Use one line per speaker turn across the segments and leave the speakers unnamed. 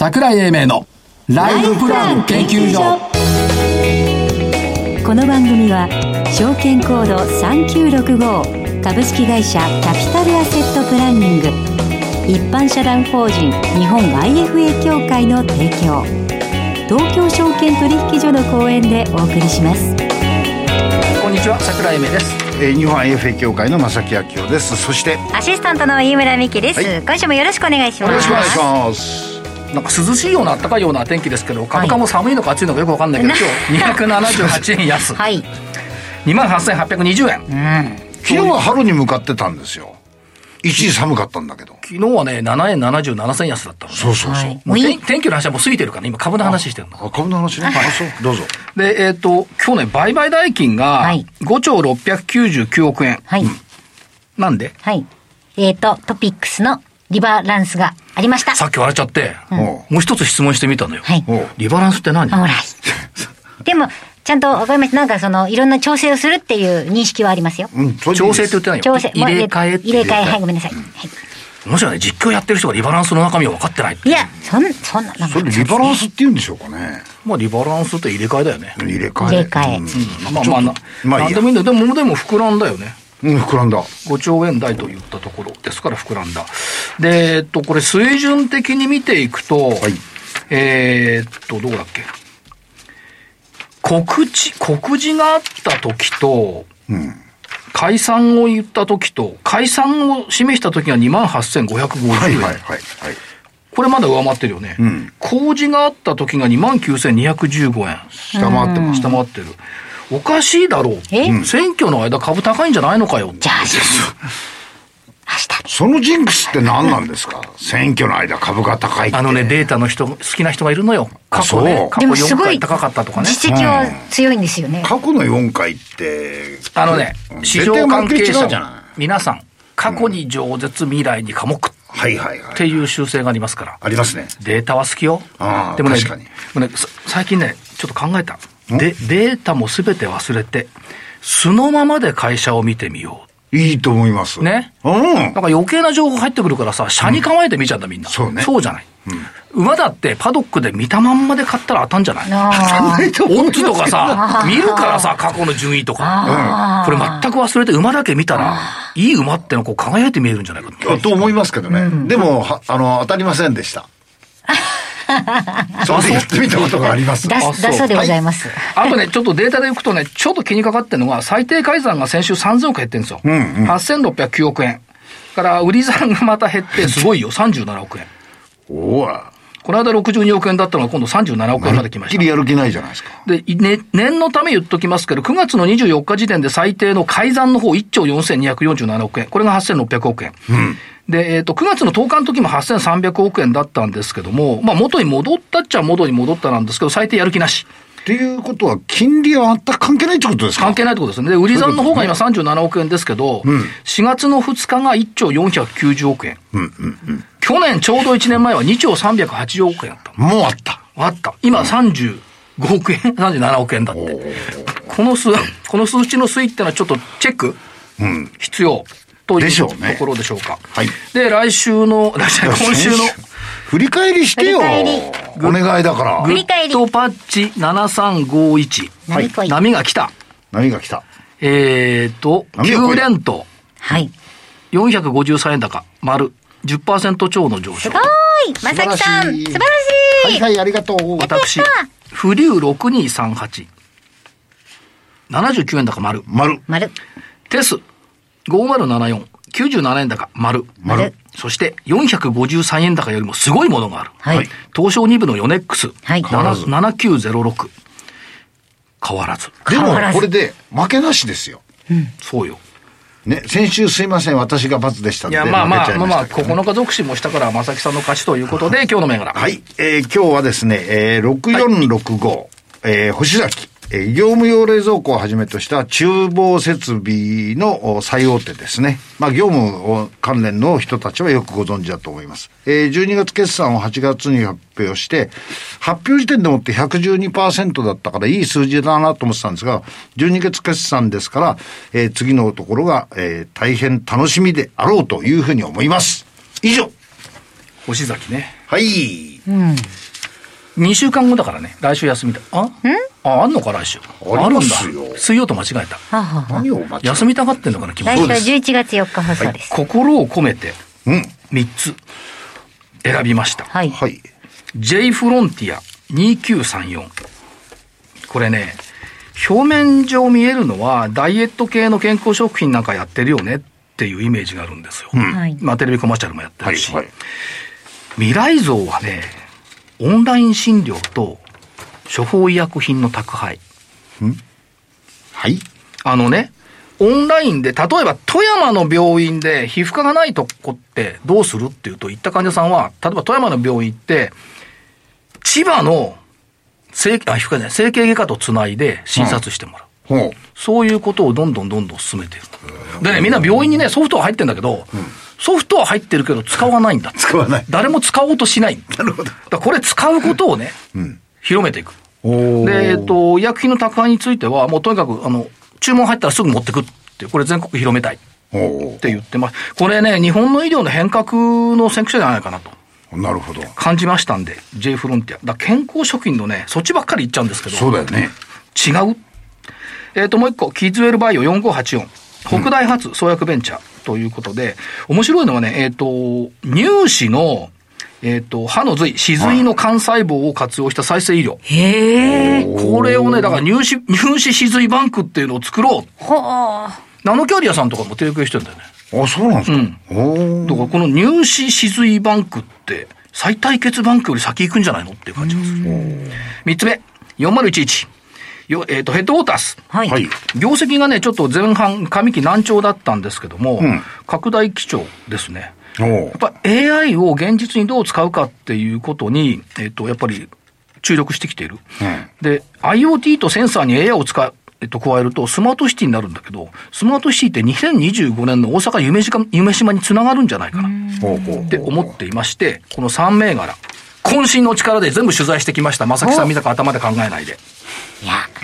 桜井英明のライフプラン研究所。
この番組は証券コード3965株式会社キャピタルアセットプランニング。一般社団法人日本 IFA 協会の提供。東京証券取引所の講演でお送りします。
こんにちは桜井英明です。
えー、日本 IFA 協会の正木明夫です。そして
アシスタントの飯村美希です、はい、今週もよろしくお願いします。
よろしくお願いします
なんか涼しいような暖かいような天気ですけど株価も寒いのか暑いのかよく分かんないけど、はい、今日278円安はい2万8820円、
うん、昨日は春に向かってたんですよ一時寒かったんだけど。
昨日はね、7円77銭安だったの、
ね、そうそうそう。はい、
もう天天気の話はもう過ぎてるから、ね、今株の話してるの。
あ、株の話ね。あ、そう。どうぞ。
で、えっ、ー、と、今日ね、売買代金が5兆699億円。はい。なんで？
はい。えっ、ー、と、トピックスのリバランスがありました。
さっき笑っちゃって、うん、もう一つ質問してみたのよ。はい。リバランスって何？
ほら。でも、ちゃんとわかりました。なんかその、いろんな調整をするっていう認識はありますよ。
うん、調整って言ってないよ。
調整。
入れ替え
入れ替え、はい、ごめんなさい。はい。
もしろね、実況やってる人がリバランスの中身を分かってない
いや、そん、そんな、
それリバランスって言うんでしょうかね。
まあ、リバランスって入れ替えだよね。
入れ替え。
入れ替え。うん。
まあまあ、な、まあ、なんでもいいんだでも、でも膨らんだよね。
うん、膨らんだ。
5兆円台と言ったところですから膨らんだ。で、えっと、これ水準的に見ていくと、はい、えっと、どうだっけ？告知、告示があった時と、うん、解散を言った時と、解散を示した時が2万8550円。はいはいはい、はい。これまだ上回ってるよね。うん、公示があった時が2万9215円。
下回ってます。
下回ってる。おかしいだろう。選挙の間株高いんじゃないのかよ。
じゃあ、
そのジンクスって何なんですか？選挙の間株が高い
あのね、データの人、好きな人がいるのよ。過去ね、過去4回高かったとかね。
実績は強いんですよね。
過去の4回って、
あのね、市場関係者、皆さん、過去に饒舌、未来に科目。はいはいはい。っていう習性がありますから。
ありますね。
データは好きよ。
ああ、
でもね、
確かに。
ね、最近ね、ちょっと考えた。で、データもすべて忘れて、素のままで会社を見てみよ
う。いいと思います。
ね？うん。なんか余計な情報入ってくるからさ、車に構えて見ちゃうんだ、みんな。
そうね。
そうじゃない。うん、馬だってパドックで見たまんまで買ったら当たんじゃない？当たんないとオッズとかさ、見るからさ、過去の順位とか。これ全く忘れて馬だけ見たら、いい馬ってのこう輝いて見えるんじゃないか
と思いますけどね。でも、あの、当たりませんでした。そうでやってみたことがあります。
だそうでございます。
はい、あとね、ちょっとデータでいくとね、ちょっと気にかかってるのが、最低改ざんが先週3000億減ってるんですよ。うんうん、8609億円。から売り算がまた減って、すごいよ、37億円。
おわ。
この間62億円だったのが今度37億円まで来ました。
きりやる気ないじゃないですか。
で、ね、念のため言っときますけど、9月の24日時点で最低の改ざんの方1兆4247億円。これが8600億円。うん。で、えっ、ー、と、9月の10日の時も8300億円だったんですけども、まあ元に戻ったっちゃ元に戻ったなんですけど、最低やる気なし。
っていうことは、金利は全く関係ないってことですか？
関係ないってことですね。で、売り算の方が今37億円ですけど、うん、4月の2日が1兆490億円。うんうんうん、去年ちょうど1年前は2兆380億円だった。
もうあった。
あった。今35億円、37億円だって。この数、この数値の推移ってのはちょっとチェック、うん、必要。というところでしょうか。はい。で、来週の、来週、今週の、
振り返りしてよ。お願いだから。
グッドパッチ7351。
はい。
波が来た。
波が来た。
えっと、9連投。はい。453円高、丸。10%超の上昇。す
ごいまさきさん素晴らしい
はいはい、ありがとう。
私、フリュー6238。79円高、丸。
丸。
丸。
テス、5074、97円高、丸。
丸。
そして、453円高よりもすごいものがある。はい。東証2部のヨネックス。はい。7906。変わらず。
でも、これで負けなしですよ。
うん。そうよ。
ね、先週すいません、私が罰でした
いや、まあまあ、まあまあ、9日続進もしたから、正木さんの勝ちということで、今日の銘柄。
はい。えー、今日はですね、えー、6465、はい、えー、星崎。え業務用冷蔵庫をはじめとした厨房設備の最大手ですね。まあ、業務関連の人たちはよくご存知だと思います。えー、12月決算を8月に発表して、発表時点でもって112%だったからいい数字だなと思ってたんですが、12月決算ですから、えー、次のところが、えー、大変楽しみであろうというふうに思います。以上。
星崎ね。
はい。
うん。
2週間後だからね。来週休みだ。あ？あ、あんのか来週？
あ
るんだ。水曜と間違えた。
はあはあ
何を間違え
休みたがってんのかな、気持
来
ち
週は11月4日放送です。
心を込めて
うん。
3つ選びました。
はい。
はい。
J フロンティア2934。これね、表面上見えるのは、ダイエット系の健康食品なんかやってるよねっていうイメージがあるんですよ。
はい。
まあ、テレビコマーシャルもやって
はい。
るし、
はい。
未来像はね、オンライン診療と処方医薬品の宅配。
はい？
あのね、オンラインで、例えば富山の病院で皮膚科がないとこってどうするっていうと、行った患者さんは、例えば富山の病院行って、千葉の整あ皮膚科じゃない整形外科とつないで診察してもらう。
ほう。
そういうことをどんどんどんどん進めている。でね、みんな病院にね、ソフトは入ってんだけど、ソフトは入ってるけど使わないんだ。
使わない。
誰も使おうとしない。
なるほど。
だこれ使うことをね、
ん
広めていく。で、えっ、と、医薬品の宅配については、もうとにかく、あの、注文入ったらすぐ持ってくってこれ全国広めたいっ
お
て言ってます。これね、日本の医療の変革の先駆者じゃないかなと
ーなるほど。
感じましたんで、J フロンティア。だ健康食品のね、そっちばっかり言っちゃうんですけど、
そうだよね。
違う？えっ、と、もう一個、キッズウェルバイオ4584。北大発創薬ベンチャーということで、面白いのはね、えっ、と、乳歯の、えっ、と、歯の髄、歯髄の幹細胞を活用した再生医療。
へえ。
これをね、だから乳歯、乳歯歯髄バンクっていうのを作ろう。
ほー。
ナノキャリアさんとかも提供してるんだよね。
あ、そうなんですか？おー
だからこの乳歯歯髄バンクって、最対血バンクより先行くんじゃないのっていう感じがする。三つ目、4011。よえっ、と、ヘッドウォータース。
はい。
はい。
業績がね、ちょっと前半、上期難聴だったんですけども、
ん
拡大基調ですね。やっぱ AI を現実にどう使うかっていうことに、えっ、と、やっぱり注力してきている。
うん
で、IoT とセンサーに AI を使う、えっと、加えると、スマートシティになるんだけど、スマートシティって2025年の大阪夢島夢島につながるんじゃないかな
ほうほう
って思っていまして、この3銘柄、渾身の力で全部取材してきました。正木さん見たか頭で考えないで。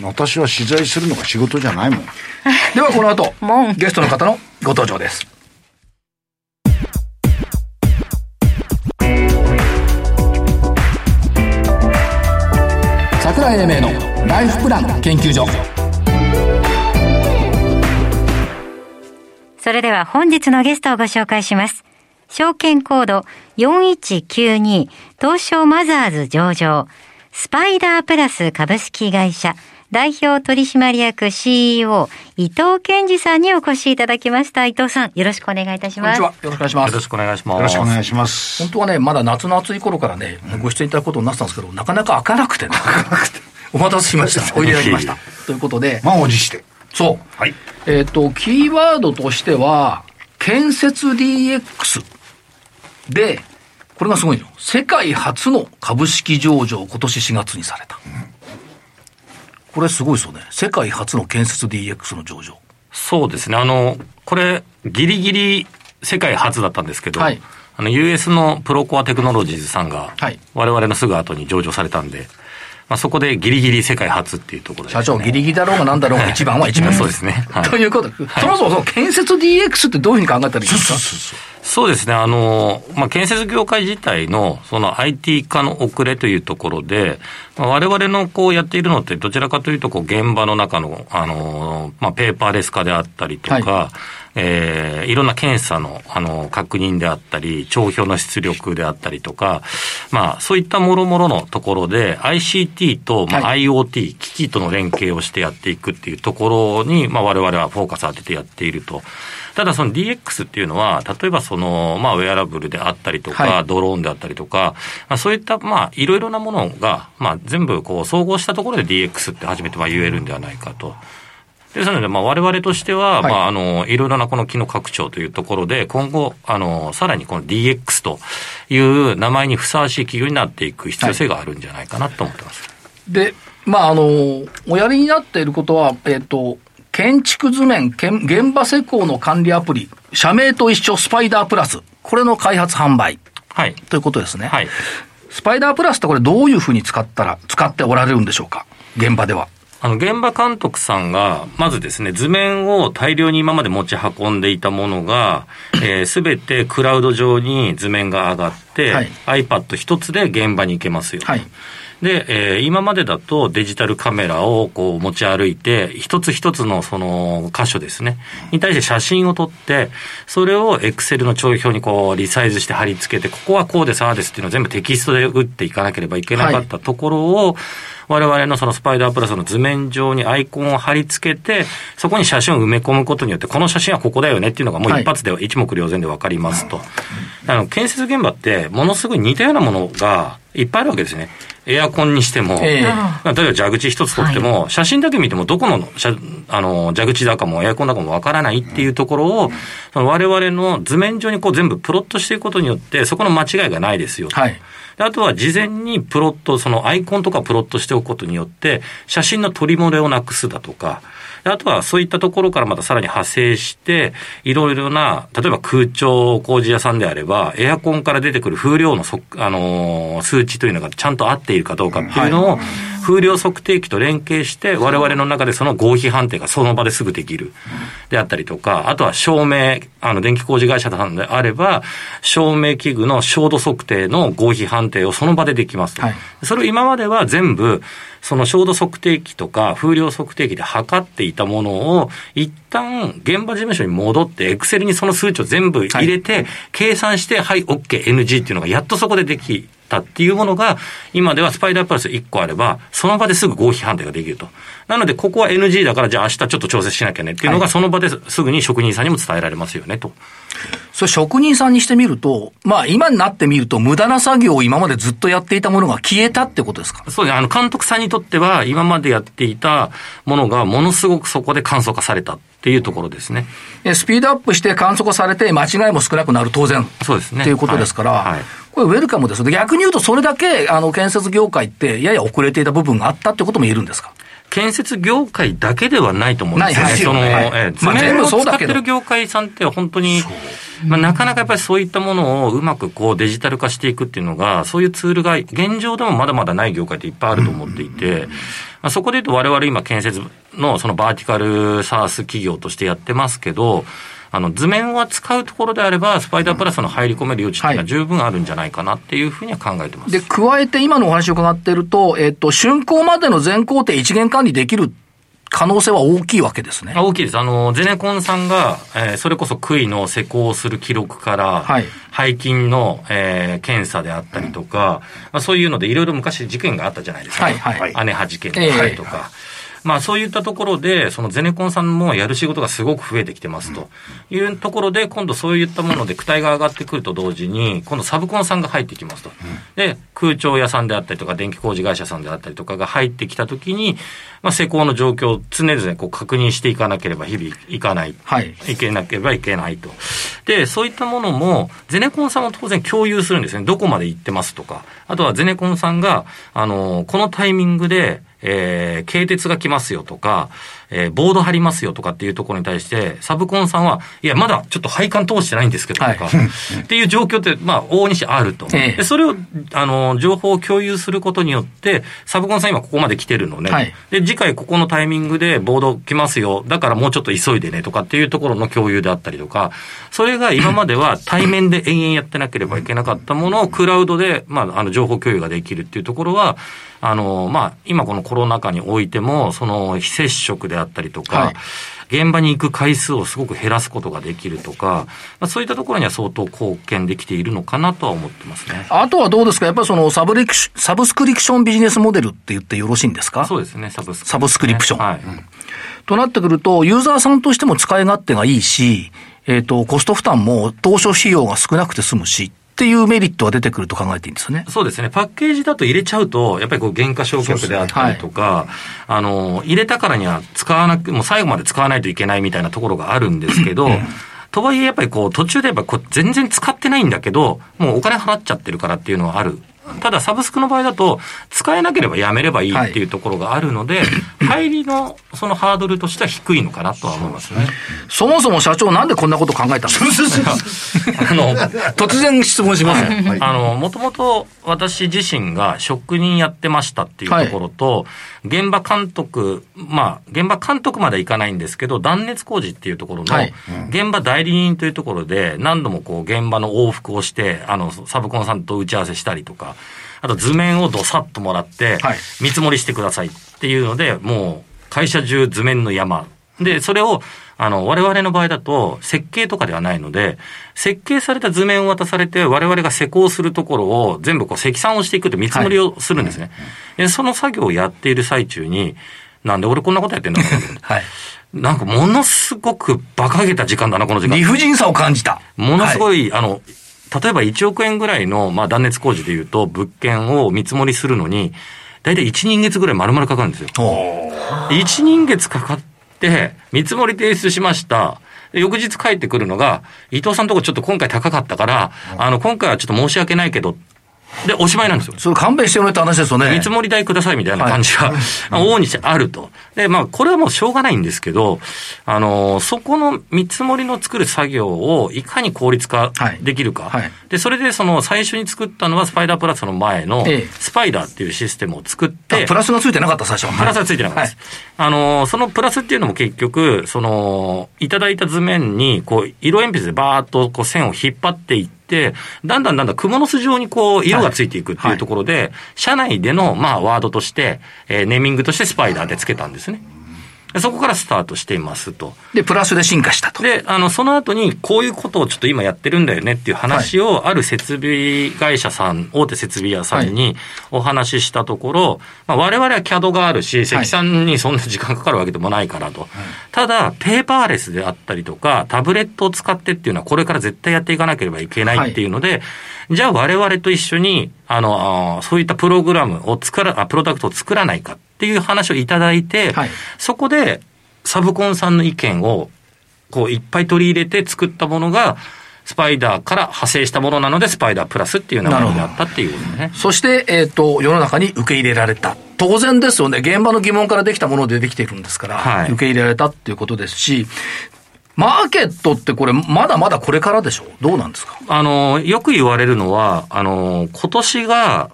私は取材するのが仕事じゃないもん。
ではこの後
もう、
ゲストの方のご登場です。
桜井英明のライフプラン研究所
それでは本日のゲストをご紹介します。証券コード4192東証マザーズ上場スパイダープラス株式会社代表取締役 CEO 伊藤健二さんにお越しいただきました。伊藤さん、よろしくお願いいたします。
こんにちは。よろしくお願いします
よろし。くお願いします。
よろしくお願いします。
本当はね、まだ夏の暑い頃からね、ご出演いただくことになってたんですけど、なかなか開かなくてね。お待たせしました。おいでいただきました。ということで、
満を持して。
そう。
はい。
えっ、と、キーワードとしては、建設 DX で、これがすごいの。世界初の株式上場を今年4月にされた。これすごいですよね。世界初の建設 DX の上場。
そうですね。あの、これ、ギリギリ世界初だったんですけど、
はい
あの、US のプロコアテクノロジーズさんが、
はい
我々のすぐ後に上場されたんで、まあ、そこでギリギリ世界初っていうところで、
社長、ギリギリだろうが何だろうが一番は一番。
そうですねはい
ということで、そもそもその建設 DX ってどういうふうに考えたらいいですか？
そうそうですね。あの、まあ、建設業界自体の、その IT 化の遅れというところで、まあ、我々のこうやっているのって、どちらかというと、こう、現場の中の、あの、まあ、ペーパーレス化であったりとか、
は
えーいろんな検査の、あの、確認であったり、帳票の出力であったりとか、まあ、そういったもろもろのところで、ICT と、まあ、
は
IoT、機器との連携をしてやっていくっていうところに、まあ、我々はフォーカスを当ててやっていると。ただその DX っていうのは、例えばその、まあ、ウェアラブルであったりとか、
はい
ドローンであったりとか、まあ、そういった、まあ、いろいろなものが、まあ、全部こう、総合したところで DX って初めてまあ言えるんではないかと。ですので、まあ、我々としては、
はい
まあ、あの、いろいろなこの機能拡張というところで、今後、あの、さらにこの DX という名前にふさわしい企業になっていく必要性があるんじゃないかなと思ってます。
で、まあ、あの、おやりになっていることは、えっ、と、建築図面、現場施工の管理アプリ、社名と一緒スパイダープラス、これの開発販売
はい。
ということですね。
はい。
スパイダープラスってこれどういうふうに使ったら、使っておられるんでしょうか？現場では。
あの、現場監督さんが、まずですね、図面を大量に今まで持ち運んでいたものが、す、え、べ、てクラウド上に図面が上がって、はい、iPad 一つで現場に行けますよ。はいで、えー、今までだとデジタルカメラをこう持ち歩いて、一つ一つのその箇所ですね、に対して写真を撮って、それをエクセルの帳表にこうリサイズして貼り付けて、ここはこうです、ああですっていうのを全部テキストで打っていかなければいけなかったところを、はい我々のそのスパイダープラスの図面上にアイコンを貼り付けて、そこに写真を埋め込むことによって、この写真はここだよねっていうのがもう一発で一目瞭然で分かりますと。はい、あの建設現場って、ものすごい似たようなものがいっぱいあるわけですね。エアコンにしても、えー、例えば蛇口一つ取っても、はい、写真だけ見てもどこのあの蛇口だかもエアコンだかもわからないっていうところを、その我々の図面上にこう全部プロットしていくことによって、そこの間違いがないですよ。はいあとは事前にプロット、そのアイコンとかプロットしておくことによって、写真の取り漏れをなくすだとか、あとはそういったところからまたさらに派生して、いろいろな、例えば空調工事屋さんであれば、エアコンから出てくる風量のそ、あのー、数値というのがちゃんと合っているかどうかっていうのを、風量測定器と連携して、我々の中でその合否判定がその場ですぐできる。であったりとか、あとは照明、あの、電気工事会社さんであれば、照明器具の照度測定の合否判定をその場でできます。はい、それを今までは全部、その照度測定器とか風量測定器で測っていたものを、一旦現場事務所に戻って、エクセルにその数値を全部入れて、計算して、はい、OK、NG っていうのがやっとそこでできたっていうものが、今ではスパイダープラス1個あれば、その場ですぐ合否判定ができると。なので、ここは NG だから、じゃあ明日ちょっと調整しなきゃねっていうのが、その場ですぐに職人さんにも伝えられますよねと。
それ職人さんにしてみると、まあ今になってみると、無駄な作業を今までずっとやっていたものが消えたってことですか？
そうですね。あの、監督さんにとっては、今までやっていたものが、ものすごくそこで簡素化されたっていうところですね。
スピードアップして簡素化されて、間違いも少なくなる、当然。
そうですね。
っていうことですから、はいはいこれウェルカムです。逆に言うと、それだけ、あの、建設業界って、やや遅れていた部分があったってことも言えるんですか？
建設業界だけではないと思うんですね。その、はい、えー、まあ、全部使ってる業界さんって本当に、まあ、なかなかやっぱりそういったものをうまくこうデジタル化していくっていうのが、そういうツールが現状でもまだまだない業界っていっぱいあると思っていて、まあ、そこで言うと我々今建設のそのバーティカルサース企業としてやってますけど、あの図面は使うところであれば、スパイダープラスの入り込める余地っていうのは十分あるんじゃないかなっていうふうには考えてます。
で、加えて今のお話を伺っていると、えっと、竣工までの全工程一元管理できる可能性は大きいわけですね。
大きいです。あの、ゼネコンさんが、えー、それこそ杭の施工する記録から、はい、背筋の、えー、検査であったりとか、まあ、そういうのでいろいろ昔事件があったじゃないですか。はいはい、姉葉事件だったりとか。えーまあそういったところで、そのゼネコンさんもやる仕事がすごく増えてきてますというところで、今度そういったもので躯体が上がってくると同時に、今度サブコンさんが入ってきますと。で、空調屋さんであったりとか、電気工事会社さんであったりとかが入ってきたときに、まあ施工の状況を常々こう確認していかなければ日々いかない。はい。いけなければいけないと。で、そういったものも、ゼネコンさんは当然共有するんですね。どこまで行ってますとか。あとはゼネコンさんが、あの、このタイミングで、えー、軽鉄が来ますよとか、えー、ボード貼りますよとかっていうところに対して、サブコンさんは、いや、まだちょっと配管通してないんですけどとか、はい、っていう状況って、まあ、往々にしてあると。ええ、でそれを、あの、情報を共有することによって、サブコンさん今ここまで来てるのね。はい、で、次回ここのタイミングでボード来ますよ。だからもうちょっと急いでねとかっていうところの共有であったりとか、それが今までは 対面で延々やってなければいけなかったものをクラウドで、まあ、あの、情報共有ができるっていうところは、あの、まあ、今このコロナ禍においても、その非接触であったりとか、はい、現場に行く回数をすごく減らすことができるとか、まあ、そういったところには相当貢献できているのかなとは思ってますね。
あとはどうですか？やっぱりそのサブリクサブスクリプションビジネスモデルって言ってよろしいんですか？
そうですね、サブスク、
ね、サブスクリプション。はい。うん、となってくると、ユーザーさんとしても使い勝手がいいし、えっ、ー、と、コスト負担も当初費用が少なくて済むし、っていうメリットは出てくると考えていいんですね。
そうですね。パッケージだと入れちゃうと、やっぱりこう原価償却であったりとか、はい、あの、入れたからには使わなく、もう最後まで使わないといけないみたいなところがあるんですけど、とはいえやっぱりこう途中でやっぱこう全然使ってないんだけど、もうお金払っちゃってるからっていうのはあるただ、サブスクの場合だと、使えなければやめればいいっていうところがあるので、入りのそのハードルとしては低いのかなとは思いますね。
そもそも社長なんでこんなこと考えたんですか
あの、
突然質問します。
あの、もともと私自身が職人やってましたっていうところと、現場監督、まあ、現場監督まではいかないんですけど、断熱工事っていうところの
はい、
現場代理人というところで、何度もこう、現場の往復をして、あの、サブコンさんと打ち合わせしたりとか、あと図面をどさっともらって
はい、
見積もりしてくださいっていうので、もう、会社中図面の山。で、それを、あの、我々の場合だと、設計とかではないので、設計された図面を渡されて、我々が施工するところを全部こう積算をしていくって見積もりをするんですね。でその作業をやっている最中に、なんで俺こんなことやってんだろう
はい。
なんかものすごく馬鹿げた時間だな、この時間
理。不尽さを感じた。
ものす
い。
ごい、あの、例えば1億円ぐらいの、まあ、断熱工事でいうと、物件を見積もりするのに、大体1人月ぐらい丸々かかるんですよ。
おー
1人月かかって、見積もり提出しました。で翌日帰ってくるのが、伊藤さんのとこちょっと今回高かったから、あの、今回はちょっと申し訳ないけど、で、おしまいなんですよ。
それ勘弁してよねって話ですよね。
見積もり代くださいみたいな感じが、往々にしてあると。で、まあ、これはもうしょうがないんですけど、あの、そこの見積もりの作る作業をいかに効率化
はい
できるか。
はい
で、それでその最初に作ったのはスパイダープラスの前の
ええ
スパイダーっていうシステムを作って、
あプラスがついてなかった、最初は。
プラスはついてなかったです。あの、そのプラスっていうのも結局、その、いただいた図面に、こう、色鉛筆でバーっとこう線を引っ張っていって、だんだんだんだん蜘蛛の巣状にこう、色がついていくっていうところで、社内での、まあ、ワードとして、えーネーミングとしてスパイダーでつけたんですね。でそこからスタートしていますと。
で、プラスで進化したと。
で、あの、その後に、こういうことをちょっと今やってるんだよねっていう話を、ある設備会社さん、大手設備屋さんにお話ししたところ、まあ、我々は CAD があるし、積算にそんな時間かかるわけでもないからと。ただ、ペーパーレスであったりとか、タブレットを使ってっていうのは、これから絶対やっていかなければいけないっていうので、じゃあ我々と一緒に、あの、そういったプログラムを作ら、あプロダクトを作らないかっていう話をいただいて、
はい
そこで、サブコンさんの意見を、こう、いっぱい取り入れて作ったものが、スパイダーから派生したものなので、スパイダープラスっていう名前になったっていうことね。
そして、えっ、と、世の中に受け入れられた。当然ですよね。現場の疑問からできたものでできているんですから、
はい
受け入れられたっていうことですし、マーケットってこれ、まだまだこれからでしょどうなんですか？
あの、よく言われるのは、あの、今年が、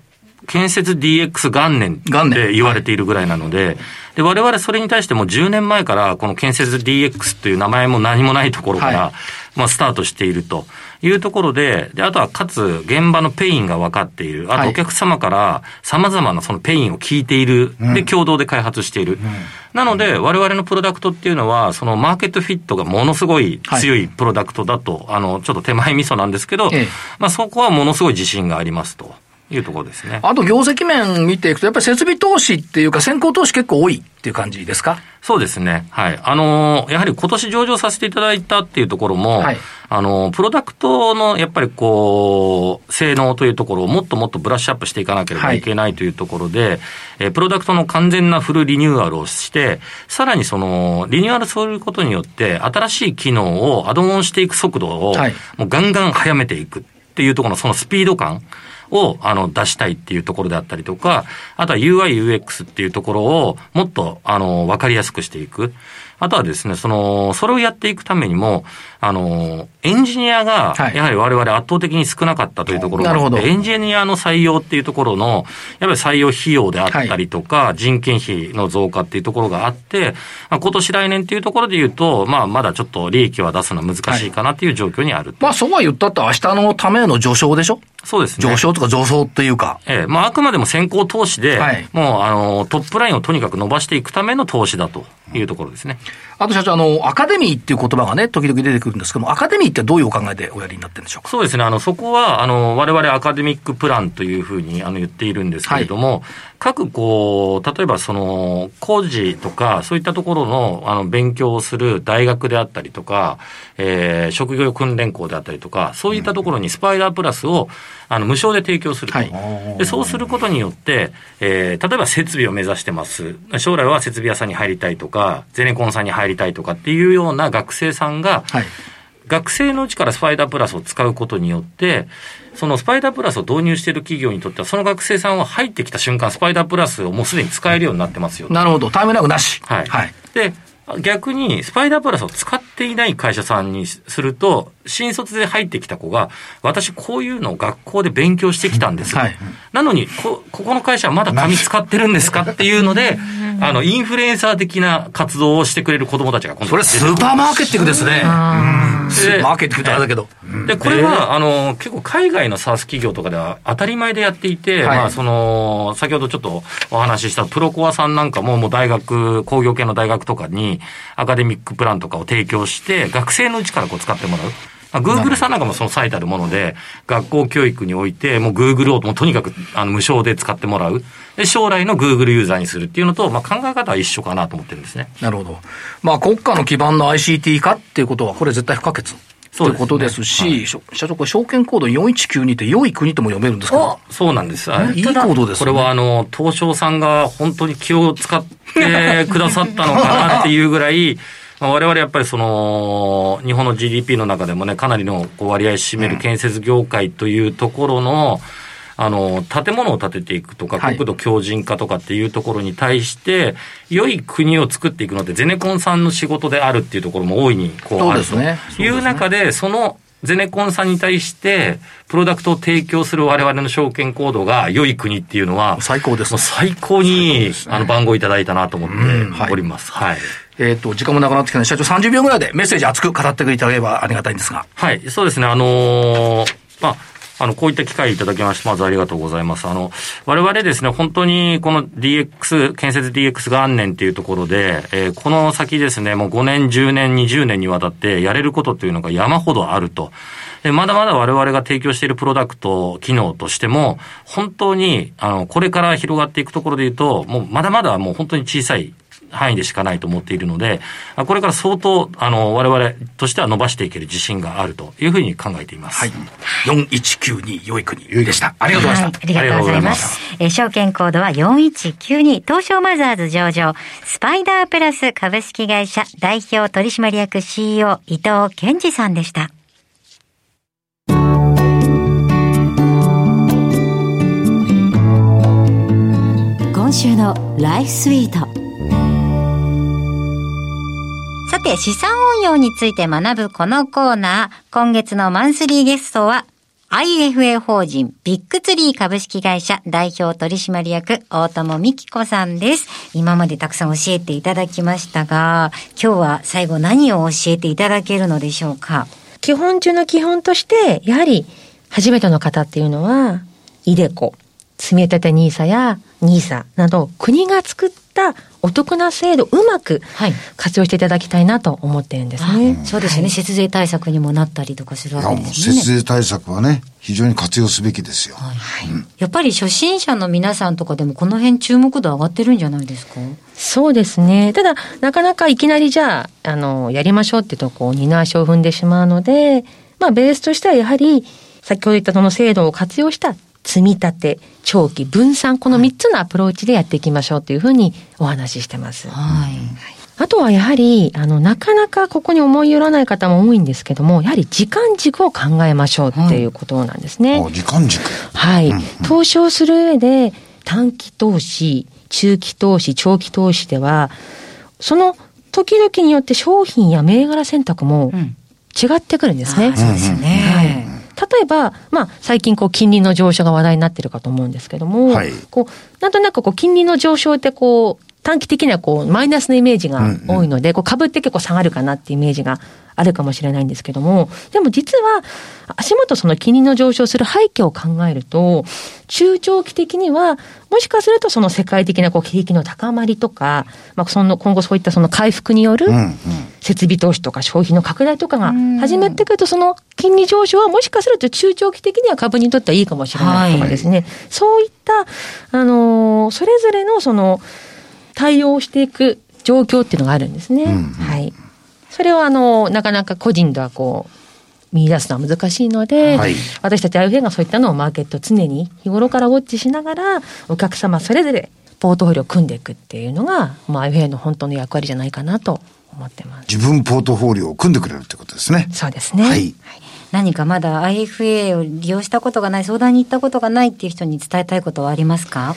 建設 DX 元年って言われているぐらいなので、で、我々それに対しても10年前から、この建設 DX という名前も何もないところから、
はい。
まあ、スタートしているというところで、で、あとはかつ、現場のペインが分かっている。あ
はい。
とお客様から様々なそのペインを聞いている。で、共同で開発している。なので、我々のプロダクトっていうのは、その market fit がものすごい。強いプロダクトだと、あの、ちょっと手前味噌なんですけど、
ええ。
まあそこはものすごい自信がありますというところですね。
あと業績面見ていくと、やっぱり設備投資っていうか、先行投資結構多いっていう感じですか？
そうですね。はい。あのーやはり今年上場させていただいたっていうところも、
はい
あのープロダクトのやっぱりこう、性能というところをもっともっとブラッシュアップしていかなければいけないというところで、えープロダクトの完全なフルリニューアルをして、さらにその、リニューアルすることによって、新しい機能をアドオンしていく速度を、
はい
もうガンガン速めていくっていうところのそのスピード感をあの出したいっていうところであったりとか、あとは UI、UX っていうところをもっとあの分かりやすくしていく。あとはですね、その、それをやっていくためにも、あの、エンジニアが
はい、
やはり我々圧倒的に少なかったというところがあって、
なるほど
エンジニアの採用っていうところの、やっぱり採用費用であったりとか、人件費の増加っていうところがあって、まあ、今年来年っていうところで言うと、まあ、まだちょっと利益は出すのは難しいかなっていう状況にあると。
まあ、そうは言ったって明日のための序章でしょ？
そうですね。
上昇とか上昇っていうか。
ええ、まあ、あくまでも先行投資で、
はい
もう、あの、トップラインをとにかく伸ばしていくための投資だというところですね。
あと社長、あの、アカデミーっていう言葉がね、時々出てくるんですけども、アカデミーってどういうお考えでおやりになってるんでしょうか？
そうですね。あの、そこは、あの、我々アカデミックプランというふうに、あの、言っているんですけれども、各、こう、例えば、その、工事とか、そういったところの、あの、勉強をする大学であったりとか、えー職業訓練校であったりとか、そういったところにスパイダープラスを、あの、無償で提供すると。
はい
でそうすることによって、えー例えば設備を目指してます。将来は設備屋さんに入りたいとか、ゼネコンさんに入りたいとかっていうような学生さんが、
はい。
学生のうちからスパイダープラスを使うことによって、そのスパイダープラスを導入している企業にとっては、その学生さんは入ってきた瞬間、スパイダープラスをもうすでに使えるようになってますよ。
なるほど。タイムラグなし。
はい。
はい。
で、逆に、スパイダープラスを使っていない会社さんにすると、新卒で入ってきた子が、私こういうのを学校で勉強してきたんです。
はい
なのにこ、ここの会社はまだ紙使ってるんですか？っていうので、あの、インフルエンサー的な活動をしてくれる子供たちが今度
それスーパーマーケティングですね。マーケティングってあれだけど。
で、これは、あの、結構海外の SaaS 企業とかでは当たり前でやっていて、
はい
まあ、その、先ほどちょっとお話ししたプロコアさんなんかも、もう大学、工業系の大学とかにアカデミックプランとかを提供して、学生のうちからこう使ってもらう。まあ、Google さんなんかもその最たるもので、学校教育において、もう Google をもうとにかくあの無償で使ってもらう。で、将来の Google ユーザーにするっていうのと、まあ、考え方は一緒かなと思ってるんですね。
なるほど。まあ、国家の基盤の ICT 化っていうことは、これ絶対不可欠。ということですし、しょ社長、これ証券コード4192って良い国とも読めるんですか
そうなんです。
いいコードです
こ
ね。
れはあの、東証さんが本当に気を使ってくださったのかなっていうぐらい、まあ我々やっぱりその、日本の GDP の中でもね、かなりのこう割合占める建設業界というところの、あの、建物を建てていくとか、
はい。
国土強靭化とかっていうところに対して、良い国を作っていくのってゼネコンさんの仕事であるっていうところも大いにこうあるという中で、そのゼネコンさんに対して、プロダクトを提供する我々の証券コードが良い国っていうのは、
最高です
もう最高に、あの番号いただいたなと思って
はい。
おります。はい。
えっ、と、時間もなくなってきたので、社長30秒ぐらいでメッセージ熱く語っていただければありがたいんですが。
はい、そうですね。あのーまあ、あの、こういった機会いただきまして、まずありがとうございます。あの、我々ですね、本当にこの DX、建設 DX 元年っていうところで、えーこの先ですね、もう5年、10年、20年にわたってやれることっていうのが山ほどあると。でまだまだ我々が提供しているプロダクト、機能としても、本当に、あの、これから広がっていくところで言うと、もうまだまだもう本当に小さい範囲でしかないと思っているので、あこれから相当、あの、我々としては伸ばしていける自信があるというふうに考えています。
はい。4192良い国でした。ありがとうございました。
はい、ありがとうございます。えー証券コードは4192東証マザーズ上場スパイダープラス株式会社代表取締役 CEO 伊藤健二さんでした。今週のライフスイート。さて、資産運用について学ぶこのコーナー、今月のマンスリーゲストは、IFA 法人ビッグツリー株式会社代表取締役大友美希子さんです。今までたくさん教えていただきましたが、今日は最後何を教えていただけるのでしょうか？
基本中の基本として、やはり、初めての方っていうのは、イデコ、積み立て NISA や NISA など、国が作ったお得な制度、うまく
はい
活用していただきたいなと思ってるんですね。
そうですよね、節税対策にもなったりとかするわけですね。
節税対策はね、非常に活用すべきですよ。
やっぱり初心者の皆さんとかでもこの辺注目度上がってるんじゃないですか？
そうですね。ただ、なかなかいきなりじゃあ、あの、やりましょうってとこう、二の足を踏んでしまうので、まあ、ベースとしてはやはり、先ほど言ったその制度を活用した積み立て、長期、分散、この3つのアプローチでやっていきましょうというふうにお話ししてます。
はい。
あとはやはり、あの、なかなかここに思い寄らない方も多いんですけども、やはり時間軸を考えましょうっていうことなんですね。
あ時間軸。
はい。投資をする上で、短期投資、中期投資、長期投資では、その時々によって商品や銘柄選択も
ん
違ってくるんですね。
あそうですよね。
例えば、まあ、最近こう、金利の上昇が話題になってるかと思うんですけども、
はい。
こう、なんとなくこう、金利の上昇ってこう、短期的にはこう、マイナスのイメージが多いので、こう、株って結構下がるかなっていうイメージがあるかもしれないんですけども、でも実は、足元その金利の上昇する背景を考えると、中長期的には、もしかするとその世界的なこう景気の高まりとか、まあ、その今後そういったその回復による。設備投資とか消費の拡大とかが始めてくると、その金利上昇はもしかすると中長期的には株にとってはいいかもしれないとかですね、そういった、あのーそれぞれのその対応していく状況っていうのがあるんですね。はい。それをあの、なかなか個人ではこう、見出すのは難しいので、
はい
私たち IFA がそういったのをマーケット常に日頃からウォッチしながら、お客様それぞれポートフォリオを組んでいくっていうのが、まあ、IFA の本当の役割じゃないかなと思ってます。
自分ポートフォリオを組んでくれるってことですね。
そうですね。
はい。
何かまだ IFA を利用したことがない、相談に行ったことがないっていう人に伝えたいことはありますか？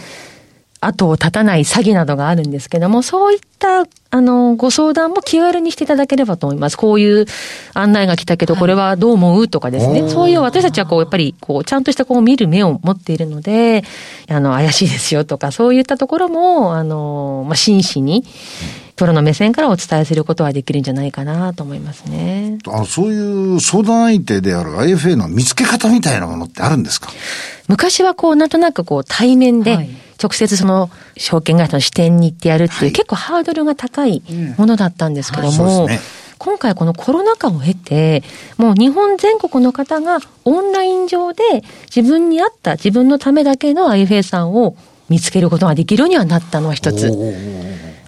後を絶たない詐欺などがあるんですけども、そういった、あの、ご相談も気軽にしていただければと思います。こういう案内が来たけど、これはどう思う？とかですね。そういう私たちはこう、やっぱり、こう、ちゃんとしたこう見る目を持っているので、あの、怪しいですよとか、そういったところも、あの、まあ、真摯に、プロの目線からお伝えすることはできるんじゃないかなと思いますね。
あのそういう相談相手である IFA の見つけ方みたいなものってあるんですか？
昔はこう、なんとなくこう、対面で
はい、
直接その、証券会社の支店に行ってやるっていう、
はい。
結構ハードルが高いものだったんですけども、今回このコロナ禍を経て、もう日本全国の方がオンライン上で自分に合った自分のためだけの IFA さんを見つけることができるようにはなったのは一つ。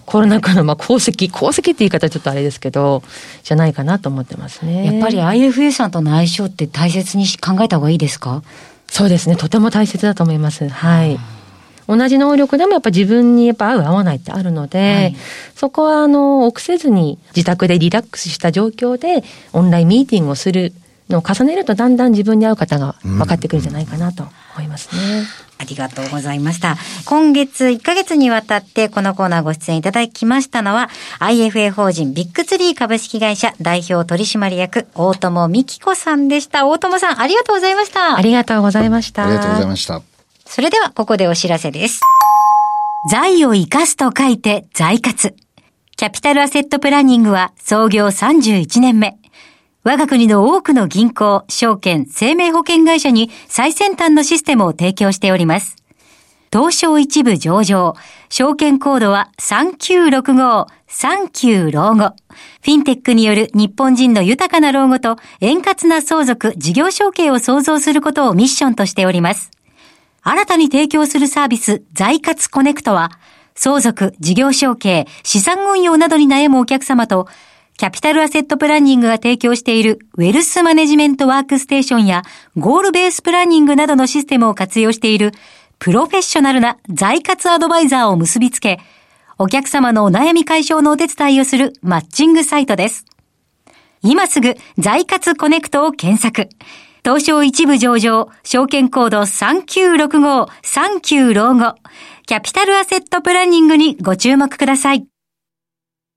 コロナ禍のまあ功績、功績って言い方はちょっとあれですけど、じゃないかなと思ってますね。
やっぱり IFA さんとの相性って大切に考えた方がいいですか？
そうですね。とても大切だと思います。はい。同じ能力でもやっぱ自分にやっぱ合う合わないってあるので、
はい
そこはあの、臆せずに自宅でリラックスした状況でオンラインミーティングをするのを重ねるとだんだん自分に合う方が分かってくるんじゃないかなと思いますね。
ありがとうございました。今月1ヶ月にわたってこのコーナーご出演いただきましたのは IFA 法人ビッグツリー株式会社代表取締役大友美希子さんでした。大友さんありがとうございました。
ありがとうございました。
ありがとうございました。
それではここでお知らせです。財を生かすと書いて財活。キャピタルアセットプランニングは創業31年目。我が国の多くの銀行、証券、生命保険会社に最先端のシステムを提供しております。東証一部上場。証券コードは3965、39老後。フィンテックによる日本人の豊かな老後と円滑な相続、事業承継を創造することをミッションとしております。新たに提供するサービス、財活コネクトは、相続、事業承継、資産運用などに悩むお客様と、キャピタルアセットプランニングが提供しているウェルスマネジメントワークステーションやゴールベースプランニングなどのシステムを活用しているプロフェッショナルな財活アドバイザーを結びつけ、お客様のお悩み解消のお手伝いをするマッチングサイトです。今すぐ財活コネクトを検索。東証一部上場、証券コード3965、39老後、キャピタルアセットプランニングにご注目ください。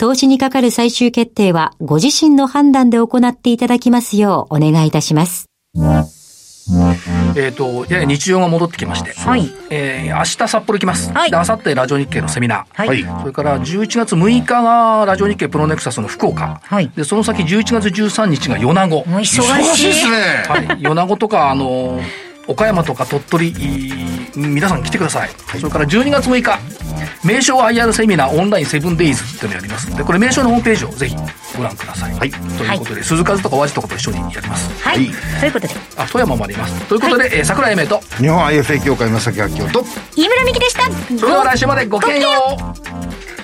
投資にかかる最終決定は、ご自身の判断で行っていただきますようお願いいたします。
えっ、と、やや日常が戻ってきまして、
はい
えー明日札幌行きます。
はい
で、明後日ラジオ日経のセミナー。
はい
それから11月6日がラジオ日経プロネクサスの福岡。
はい
で、その先11月13日が米子。
もう忙しい。
忙しいですね。
はい、米子とか、あの岡山とか鳥取、皆さん来てください。それから12月6日、名称 IR セミナーオンラインセブンデイズっていうのやりますので、これ名称のホームページをぜひご覧ください。
はい
ということで、鈴数とか和紙とかと一緒にやります。
はい。ということで、
あ、富山もあります。ということで、えー桜井英明と、
日本 IFA 協会正木明夫と、
飯村美希でした。
それでは来週までごきげんよう